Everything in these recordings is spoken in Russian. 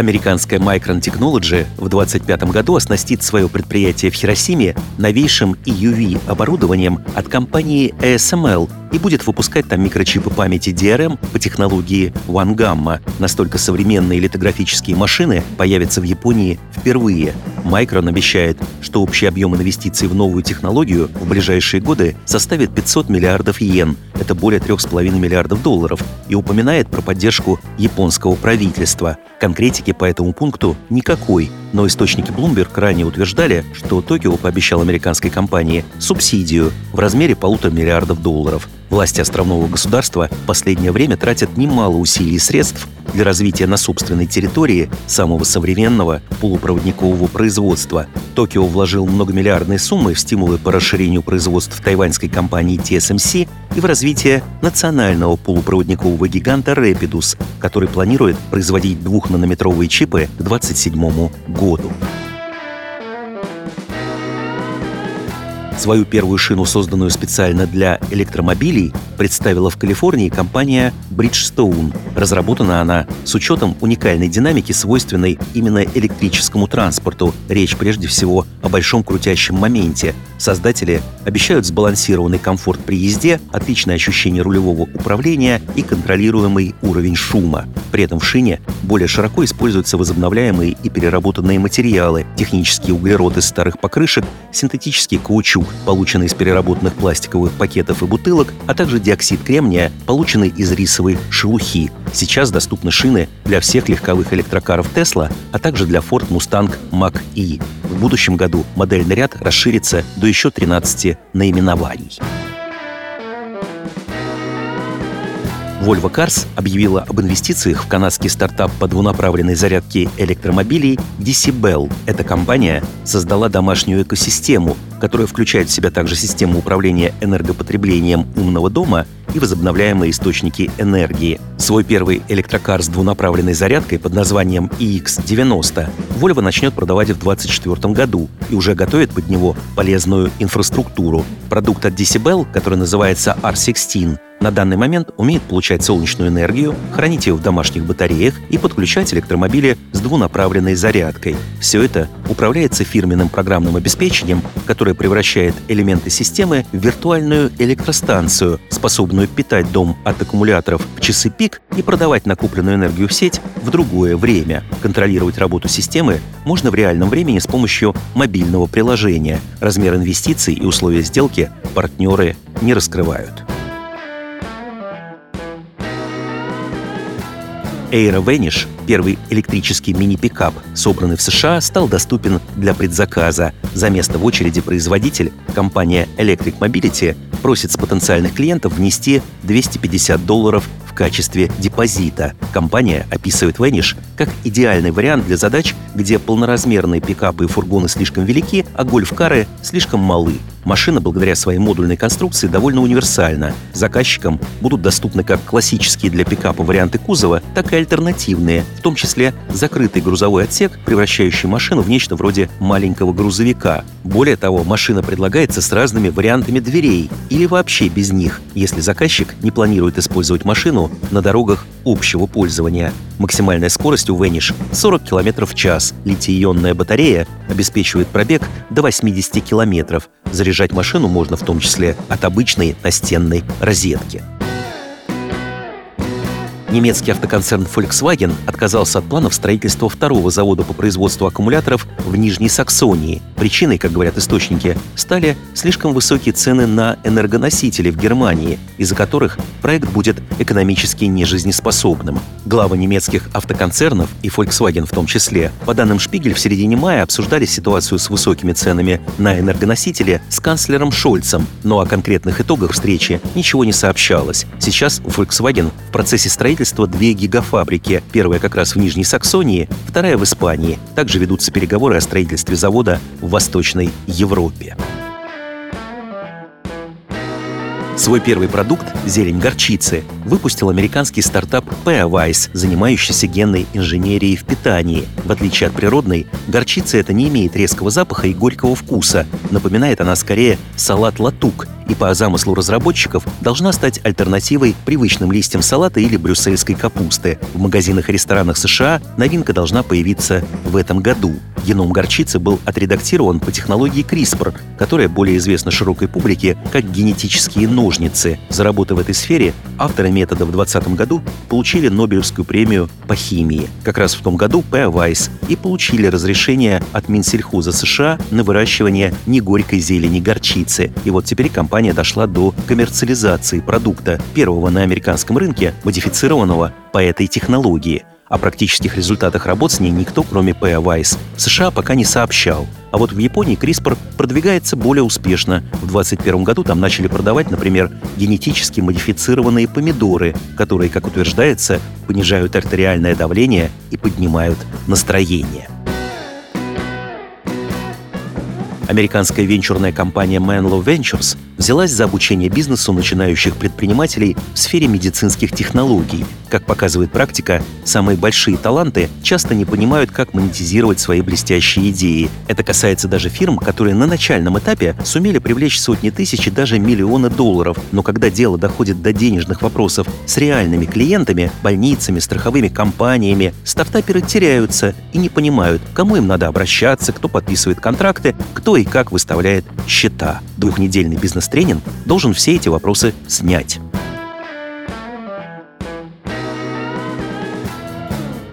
Американская Micron Technology в 2025 году оснастит свое предприятие в Хиросиме новейшим EUV-оборудованием от компании ASML и будет выпускать там микрочипы памяти DRM по технологии One Gamma. Настолько современные литографические машины появятся в Японии впервые. Micron обещает, что общий объем инвестиций в новую технологию в ближайшие годы составит 500 миллиардов йен, это более 3,5 миллиардов долларов, и упоминает про поддержку японского правительства. Конкретики по этому пункту никакой, но источники Bloomberg ранее утверждали, что Токио пообещал американской компании субсидию в размере полутора миллиардов долларов. Власти островного государства в последнее время тратят немало усилий и средств для развития на собственной территории самого современного полупроводникового производства. Токио вложил многомиллиардные суммы в стимулы по расширению производств тайваньской компании TSMC и в развитие национального полупроводникового гиганта Rapidus, который планирует производить двухнанометровые чипы к 2027 году. Свою первую шину, созданную специально для электромобилей, представила в Калифорнии компания Bridgestone. Разработана она с учетом уникальной динамики, свойственной именно электрическому транспорту. Речь прежде всего о большом крутящем моменте. Создатели обещают сбалансированный комфорт при езде, отличное ощущение рулевого управления и контролируемый уровень шума. При этом в шине более широко используются возобновляемые и переработанные материалы, технический углерод из старых покрышек, синтетический каучук, полученный из переработанных пластиковых пакетов и бутылок, а также диоксид кремния, полученный из рисовой шелухи. Сейчас доступны шины для всех легковых электрокаров Tesla, а также для Ford Mustang Mach-E. В будущем году модельный ряд расширится до еще 13 наименований. Volvo Cars объявила об инвестициях в канадский стартап по двунаправленной зарядке электромобилей Decibel. Эта компания создала домашнюю экосистему, которая включает в себя также систему управления энергопотреблением умного дома и возобновляемые источники энергии. Свой первый электрокар с двунаправленной зарядкой под названием EX90 Volvo начнет продавать в 2024 году и уже готовит под него полезную инфраструктуру. Продукт от Decibel, который называется R16, на данный момент умеет получать солнечную энергию, хранить ее в домашних батареях и подключать электромобили с двунаправленной зарядкой. Все это управляется фирменным программным обеспечением, которое превращает элементы системы в виртуальную электростанцию, способную питать дом от аккумуляторов в часы пик и продавать накопленную энергию в сеть в другое время. Контролировать работу системы можно в реальном времени с помощью мобильного приложения. Размер инвестиций и условия сделки партнеры не раскрывают. Air Vanish, первый электрический мини-пикап, собранный в США, стал доступен для предзаказа. За место в очереди производитель, компания Electric Mobility, просит с потенциальных клиентов внести 250 долларов в качестве депозита. Компания описывает Vanish как идеальный вариант для задач, где полноразмерные пикапы и фургоны слишком велики, а гольф-кары слишком малы. Машина, благодаря своей модульной конструкции, довольно универсальна. Заказчикам будут доступны как классические для пикапа варианты кузова, так и альтернативные, в том числе закрытый грузовой отсек, превращающий машину в нечто вроде маленького грузовика. Более того, машина предлагается с разными вариантами дверей или вообще без них, если заказчик не планирует использовать машину на дорогах общего пользования. Максимальная скорость у Vanish 40 км в час. Литий-ионная батарея обеспечивает пробег до 80 км. Заряжать машину можно в том числе от обычной настенной розетки. Немецкий автоконцерн Volkswagen отказался от планов строительства второго завода по производству аккумуляторов в Нижней Саксонии. Причиной, как говорят источники, стали слишком высокие цены на энергоносители в Германии, из-за которых проект будет экономически нежизнеспособным. Главы немецких автоконцернов и Volkswagen в том числе, по данным Шпигель, в середине мая обсуждали ситуацию с высокими ценами на энергоносители с канцлером Шольцем, но о конкретных итогах встречи ничего не сообщалось. Сейчас Volkswagen в процессе строительства строительства две гигафабрики. Первая как раз в Нижней Саксонии, вторая в Испании. Также ведутся переговоры о строительстве завода в Восточной Европе. Свой первый продукт – зелень горчицы – выпустил американский стартап Peawise, занимающийся генной инженерией в питании. В отличие от природной, горчица это не имеет резкого запаха и горького вкуса. Напоминает она скорее салат-латук – и по замыслу разработчиков должна стать альтернативой привычным листьям салата или брюссельской капусты. В магазинах и ресторанах США новинка должна появиться в этом году. Геном горчицы был отредактирован по технологии CRISPR, которая более известна широкой публике как генетические ножницы. За работы в этой сфере авторы метода в 2020 году получили Нобелевскую премию по химии. Как раз в том году П. Вайс и получили разрешение от Минсельхоза США на выращивание негорькой зелени горчицы. И вот теперь компания дошла до коммерциализации продукта, первого на американском рынке, модифицированного по этой технологии. О практических результатах работ с ней никто, кроме П. Вайс, в США пока не сообщал. А вот в Японии CRISPR продвигается более успешно. В 2021 году там начали продавать, например, генетически модифицированные помидоры, которые, как утверждается, понижают артериальное давление и поднимают настроение. Американская венчурная компания Menlo Ventures взялась за обучение бизнесу начинающих предпринимателей в сфере медицинских технологий. Как показывает практика, самые большие таланты часто не понимают, как монетизировать свои блестящие идеи. Это касается даже фирм, которые на начальном этапе сумели привлечь сотни тысяч и даже миллионы долларов. Но когда дело доходит до денежных вопросов с реальными клиентами, больницами, страховыми компаниями, стартаперы теряются и не понимают, кому им надо обращаться, кто подписывает контракты, кто и как выставляет счета. Двухнедельный бизнес-тренинг должен все эти вопросы снять.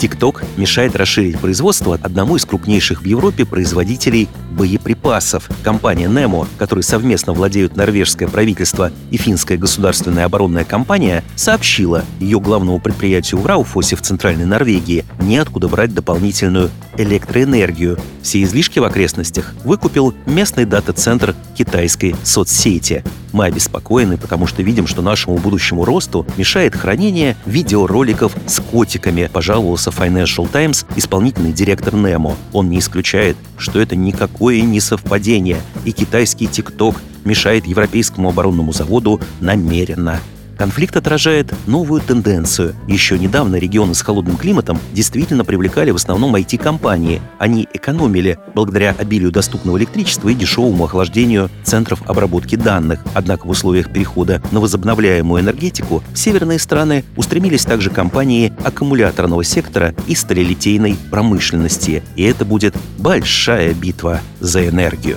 TikTok мешает расширить производство одному из крупнейших в Европе производителей боеприпасов. Компания Nemo, которой совместно владеют норвежское правительство и финская государственная оборонная компания, сообщила, ее главному предприятию в Рауфосе в Центральной Норвегии неоткуда брать дополнительную электроэнергию. Все излишки в окрестностях выкупил местный дата-центр китайской соцсети. Мы обеспокоены, потому что видим, что нашему будущему росту мешает хранение видеороликов с котиками, пожаловался Financial Times исполнительный директор Nemo. Он не исключает, что это никакое не совпадение, и китайский TikTok мешает европейскому оборонному заводу намеренно. Конфликт отражает новую тенденцию. Еще недавно регионы с холодным климатом действительно привлекали в основном IT-компании. Они экономили благодаря обилию доступного электричества и дешевому охлаждению центров обработки данных. Однако в условиях перехода на возобновляемую энергетику в северные страны устремились также компании аккумуляторного сектора и сталелитейной промышленности. И это будет большая битва за энергию.